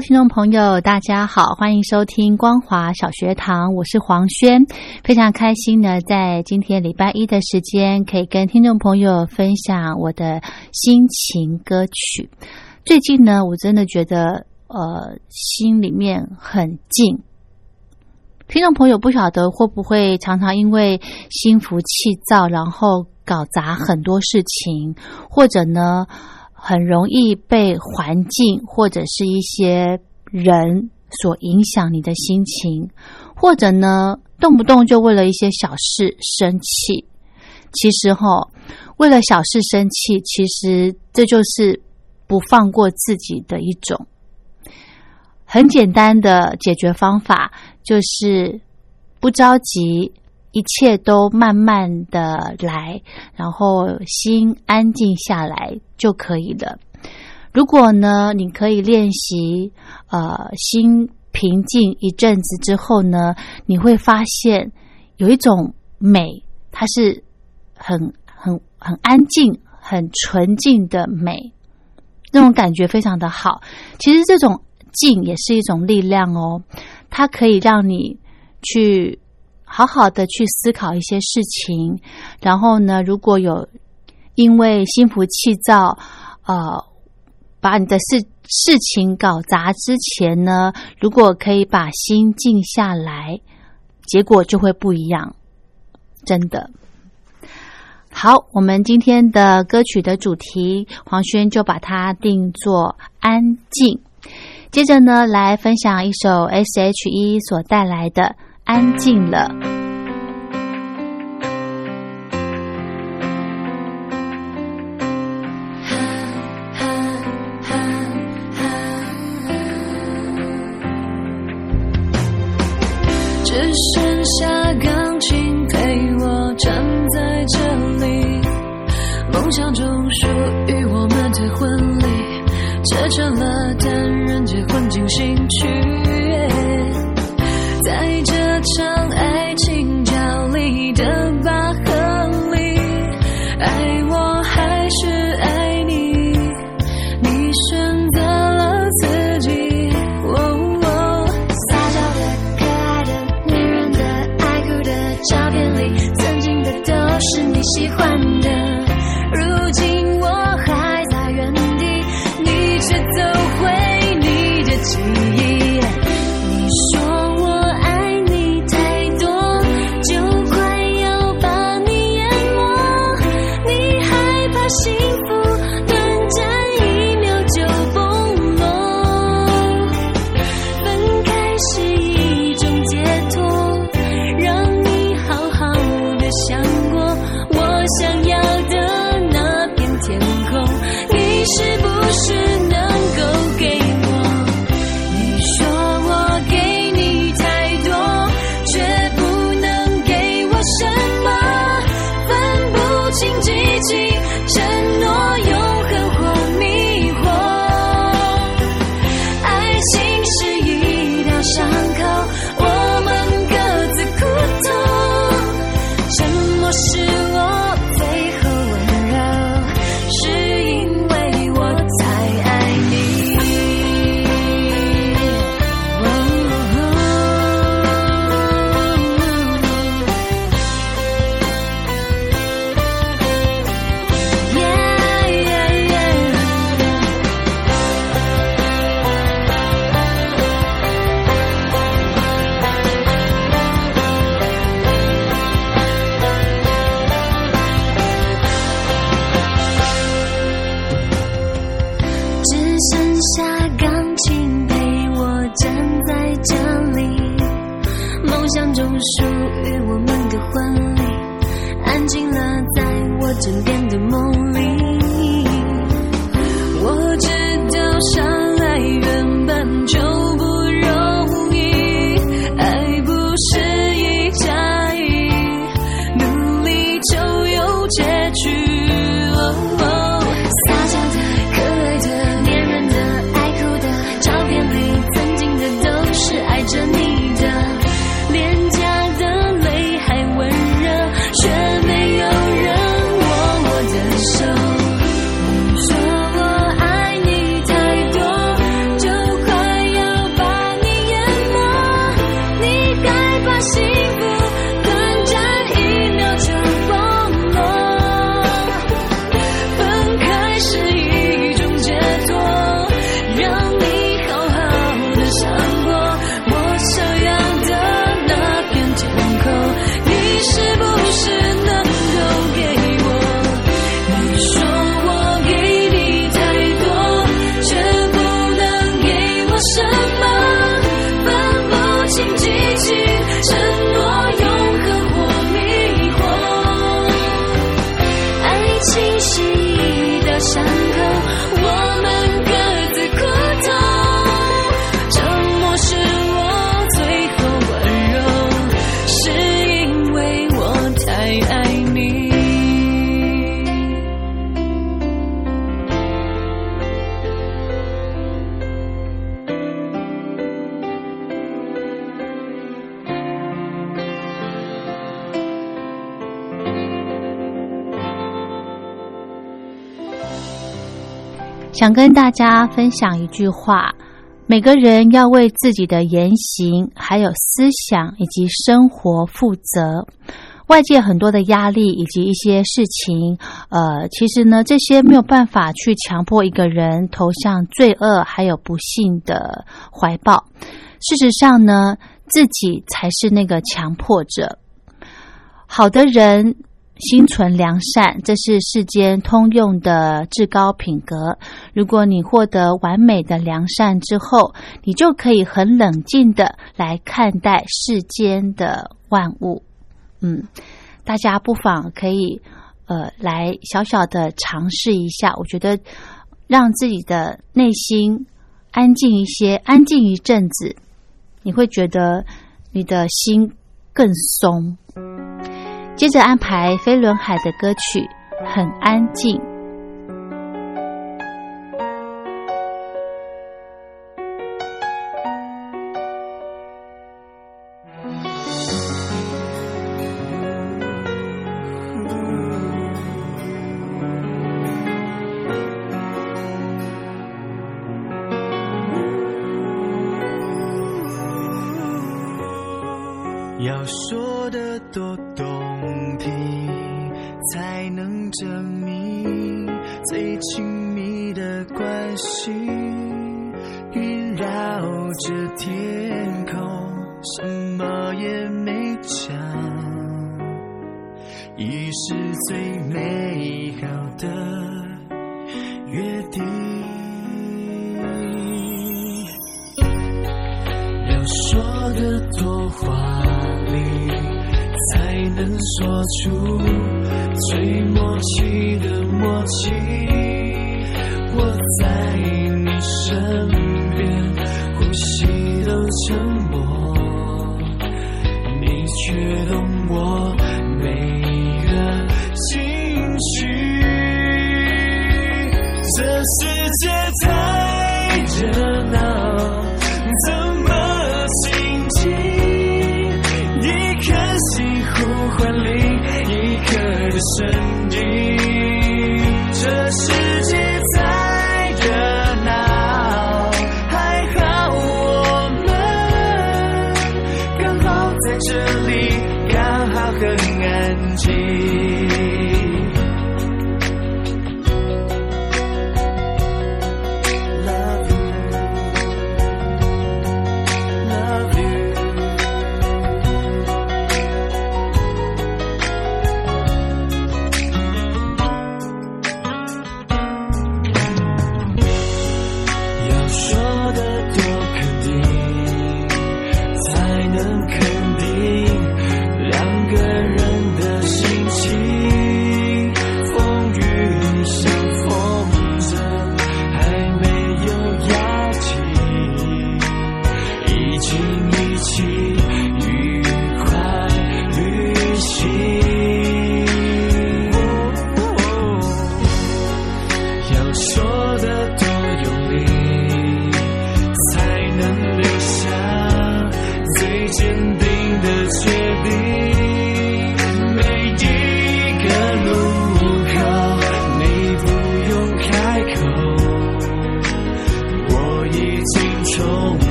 听众朋友，大家好，欢迎收听光华小学堂，我是黄轩，非常开心呢，在今天礼拜一的时间，可以跟听众朋友分享我的心情歌曲。最近呢，我真的觉得呃，心里面很静。听众朋友不晓得会不会常常因为心浮气躁，然后搞砸很多事情，或者呢？很容易被环境或者是一些人所影响你的心情，或者呢，动不动就为了一些小事生气。其实哈，为了小事生气，其实这就是不放过自己的一种很简单的解决方法，就是不着急。一切都慢慢的来，然后心安静下来就可以了。如果呢，你可以练习，呃，心平静一阵子之后呢，你会发现有一种美，它是很很很安静、很纯净的美，那种感觉非常的好。其实这种静也是一种力量哦，它可以让你去。好好的去思考一些事情，然后呢，如果有因为心浮气躁，呃，把你的事事情搞砸之前呢，如果可以把心静下来，结果就会不一样，真的。好，我们今天的歌曲的主题，黄轩就把它定做安静。接着呢，来分享一首 S.H.E 所带来的。安静了。进了在我枕边的梦里。我知道相爱原本就想跟大家分享一句话：每个人要为自己的言行、还有思想以及生活负责。外界很多的压力以及一些事情，呃，其实呢，这些没有办法去强迫一个人投向罪恶还有不幸的怀抱。事实上呢，自己才是那个强迫者。好的人心存良善，这是世间通用的至高品格。如果你获得完美的良善之后，你就可以很冷静的来看待世间的万物。嗯，大家不妨可以呃来小小的尝试一下，我觉得让自己的内心安静一些，安静一阵子，你会觉得你的心更松。接着安排飞轮海的歌曲《很安静》。默契。我在你身边，呼吸都成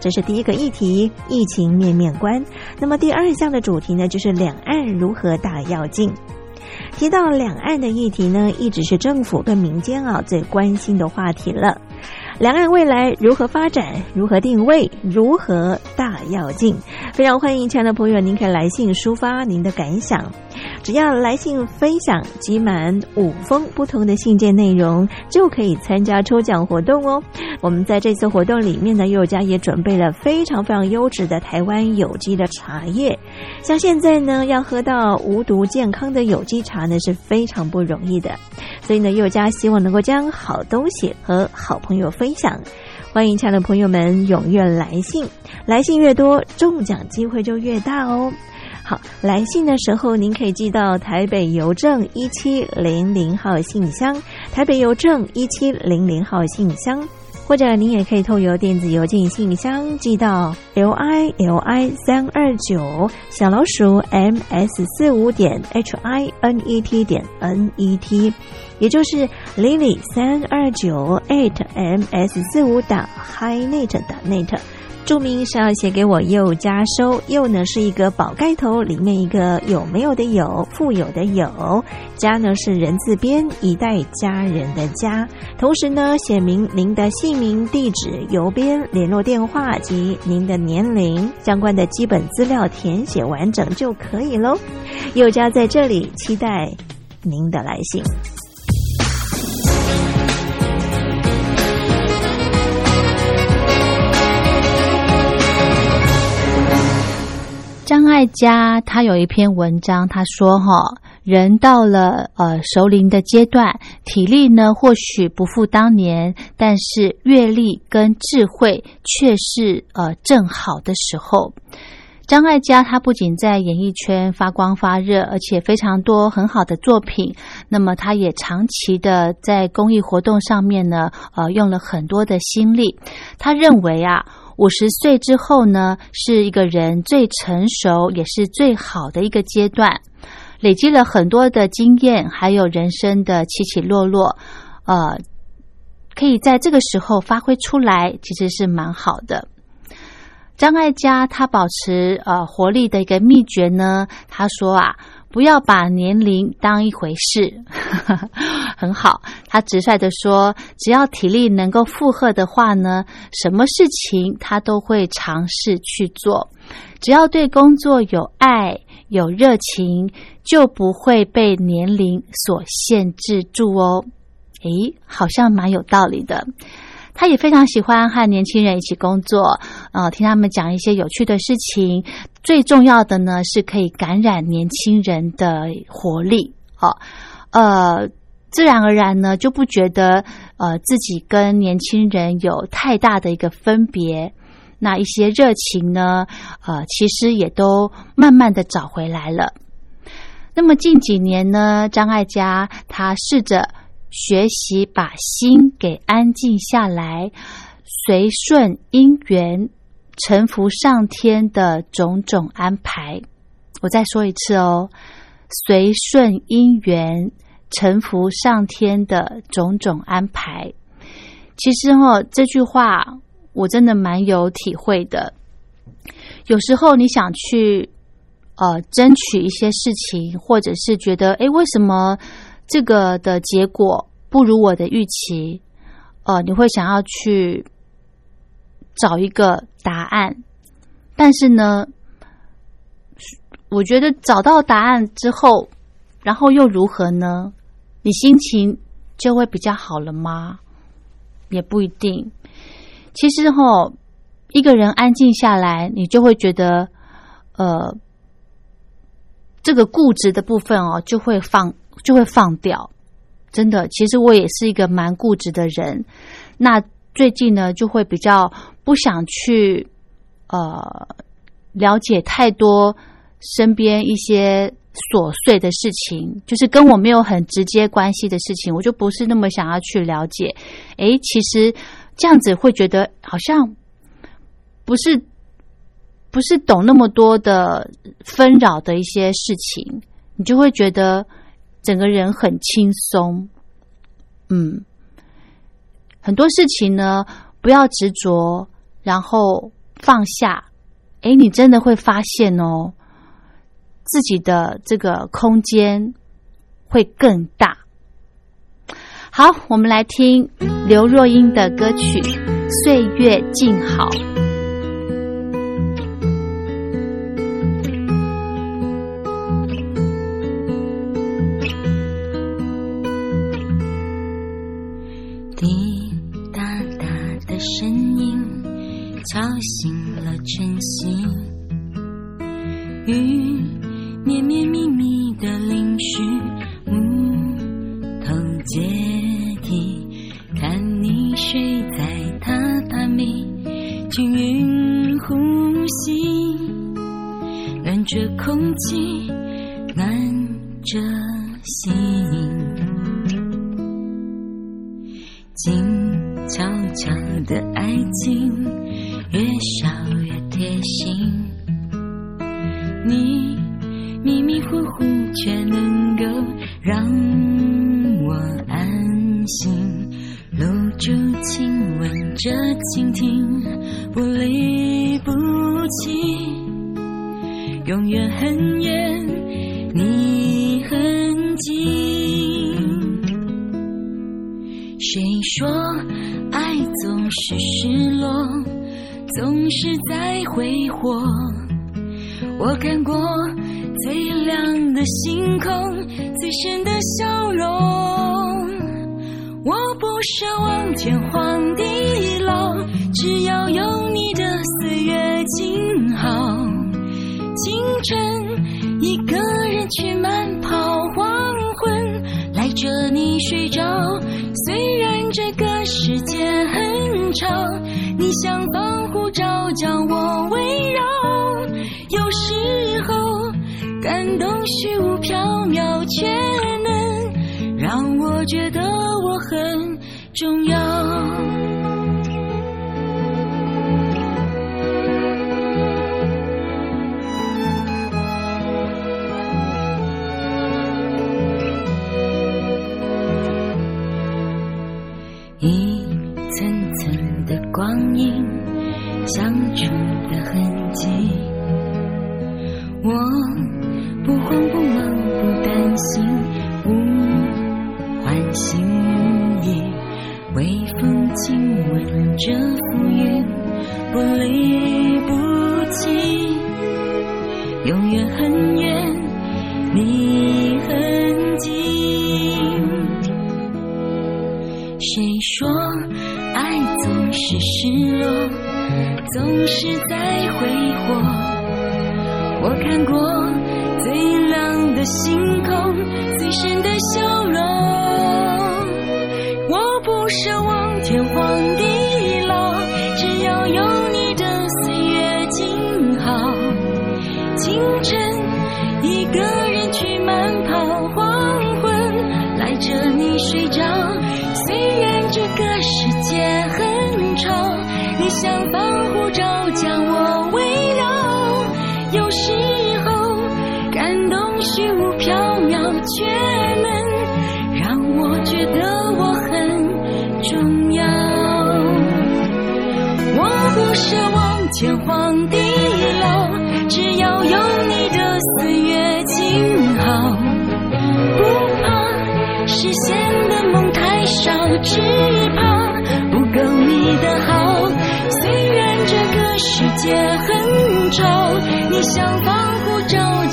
这是第一个议题，疫情面面观。那么第二项的主题呢，就是两岸如何大跃进。提到两岸的议题呢，一直是政府跟民间啊最关心的话题了。两岸未来如何发展？如何定位？如何大跃进？非常欢迎亲爱的朋友，您可以来信抒发您的感想。只要来信分享集满五封不同的信件内容，就可以参加抽奖活动哦。我们在这次活动里面呢，佑家也准备了非常非常优质的台湾有机的茶叶。像现在呢，要喝到无毒健康的有机茶呢，是非常不容易的。所以呢，佑家希望能够将好东西和好朋友分分享。欢迎亲爱的朋友们踊跃来信，来信越多，中奖机会就越大哦。好，来信的时候您可以寄到台北邮政一七零零号信箱，台北邮政一七零零号信箱，或者您也可以透邮电子邮件信箱寄到 l i l i 三二九小老鼠 m s 四五点 h i n e t 点 n e t，也就是 lily 三二九 eight m s 四五打 highnet 打 net。注明是要写给我佑家收，又呢是一个宝盖头，里面一个有没有的有，富有的有，家呢是人字边，一代家人的家。同时呢，写明您的姓名、地址、邮编、联络电话及您的年龄，相关的基本资料填写完整就可以喽。又家在这里期待您的来信。爱嘉他有一篇文章，他说：“哈，人到了呃熟龄的阶段，体力呢或许不复当年，但是阅历跟智慧却是呃正好的时候。张艾嘉他不仅在演艺圈发光发热，而且非常多很好的作品。那么，他也长期的在公益活动上面呢，呃，用了很多的心力。他认为啊，五十岁之后呢，是一个人最成熟也是最好的一个阶段，累积了很多的经验，还有人生的起起落落，呃，可以在这个时候发挥出来，其实是蛮好的。张艾嘉他保持呃活力的一个秘诀呢，他说啊，不要把年龄当一回事，很好。他直率的说，只要体力能够负荷的话呢，什么事情他都会尝试去做。只要对工作有爱、有热情，就不会被年龄所限制住哦。诶，好像蛮有道理的。他也非常喜欢和年轻人一起工作，呃，听他们讲一些有趣的事情。最重要的呢，是可以感染年轻人的活力，好，呃，自然而然呢，就不觉得呃自己跟年轻人有太大的一个分别。那一些热情呢，呃，其实也都慢慢的找回来了。那么近几年呢，张艾嘉他试着。学习把心给安静下来，随顺因缘，臣服上天的种种安排。我再说一次哦，随顺因缘，臣服上天的种种安排。其实哦，这句话我真的蛮有体会的。有时候你想去呃争取一些事情，或者是觉得诶，为什么？这个的结果不如我的预期，呃，你会想要去找一个答案，但是呢，我觉得找到答案之后，然后又如何呢？你心情就会比较好了吗？也不一定。其实哈，一个人安静下来，你就会觉得，呃，这个固执的部分哦，就会放。就会放掉，真的。其实我也是一个蛮固执的人。那最近呢，就会比较不想去呃了解太多身边一些琐碎的事情，就是跟我没有很直接关系的事情，我就不是那么想要去了解。诶，其实这样子会觉得好像不是不是懂那么多的纷扰的一些事情，你就会觉得。整个人很轻松，嗯，很多事情呢，不要执着，然后放下。诶，你真的会发现哦，自己的这个空间会更大。好，我们来听刘若英的歌曲《岁月静好》。让我安心，露珠亲吻着蜻蜓，不离不弃，永远很远，你很近。谁说爱总是失落？总是在挥霍，我看过最亮的星空，最深的笑容。我不奢望天荒地老，只要有你的岁月静好。清晨，一个人去慢跑，黄昏赖着你睡着。虽然这个世界很吵，你像防护罩将我围绕，有时候感动虚无缥缈，却能让我觉得我很重要。失落，总是在挥霍？我看过最亮的星空，最深的笑容。我不奢望天荒地老，只要有你的岁月静好。清晨，一个人去慢跑，黄昏赖着你睡着。虽然这个世界很，防护罩将我围绕。有时候感动虚无缥缈，却能让我觉得我很重要。我不奢望天荒地老，只要有你的岁月静好，不怕实现的梦太少，只界很吵，你像防护罩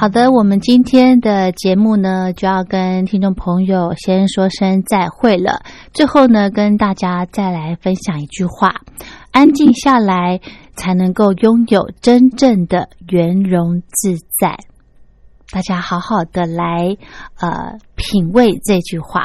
好的，我们今天的节目呢，就要跟听众朋友先说声再会了。最后呢，跟大家再来分享一句话：安静下来，才能够拥有真正的圆融自在。大家好好的来呃品味这句话。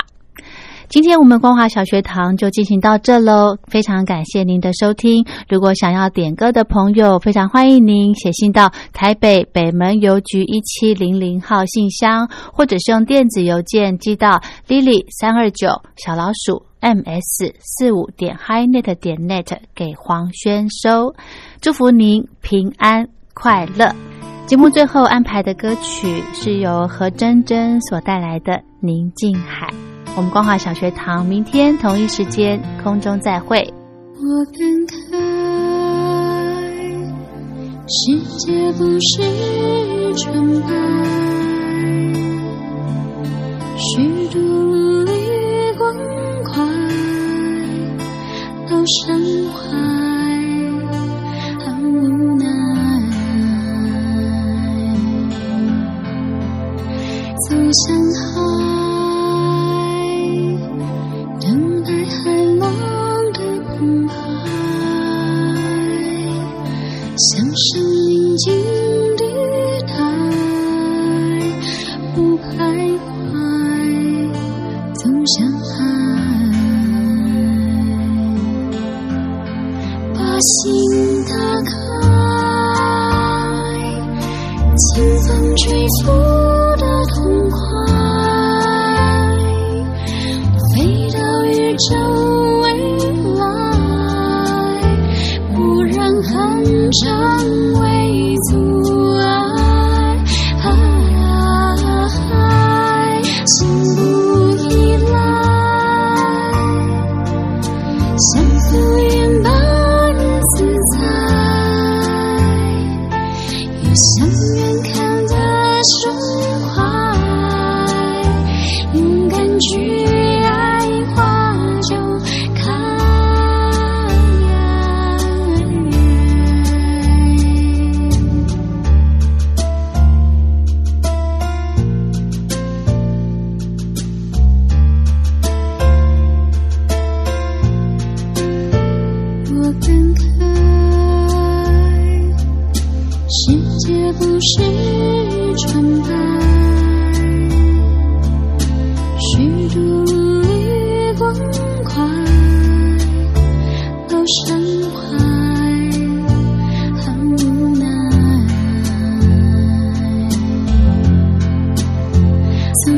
今天我们光华小学堂就进行到这喽，非常感谢您的收听。如果想要点歌的朋友，非常欢迎您写信到台北北门邮局一七零零号信箱，或者是用电子邮件寄到 lily 三二九小老鼠 ms 四五点 highnet 点 net 给黄轩收。祝福您平安快乐。节目最后安排的歌曲是由何真真所带来的《宁静海》。我们光华小学堂明天同一时间空中再会。我感慨，世界不是纯白，虚度努力关怀，到伤心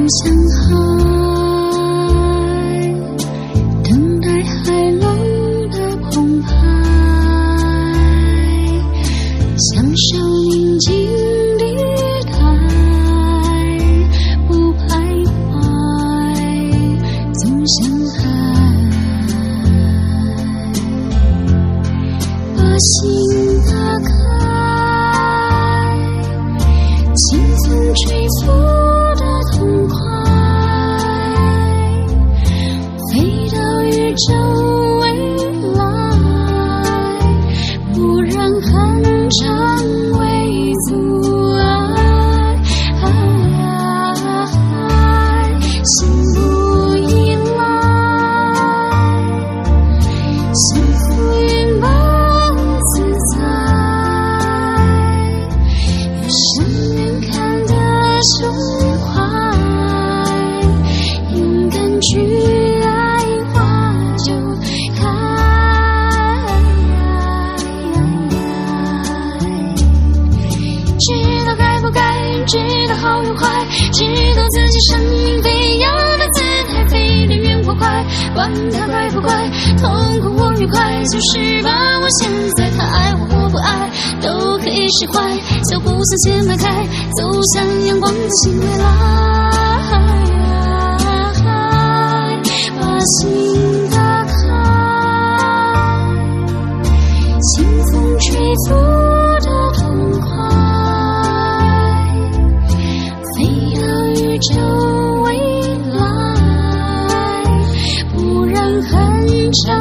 相好。释怀脚步向前迈开走向阳光的新未来把心打开清风吹拂的痛快飞到宇宙未来。不然很长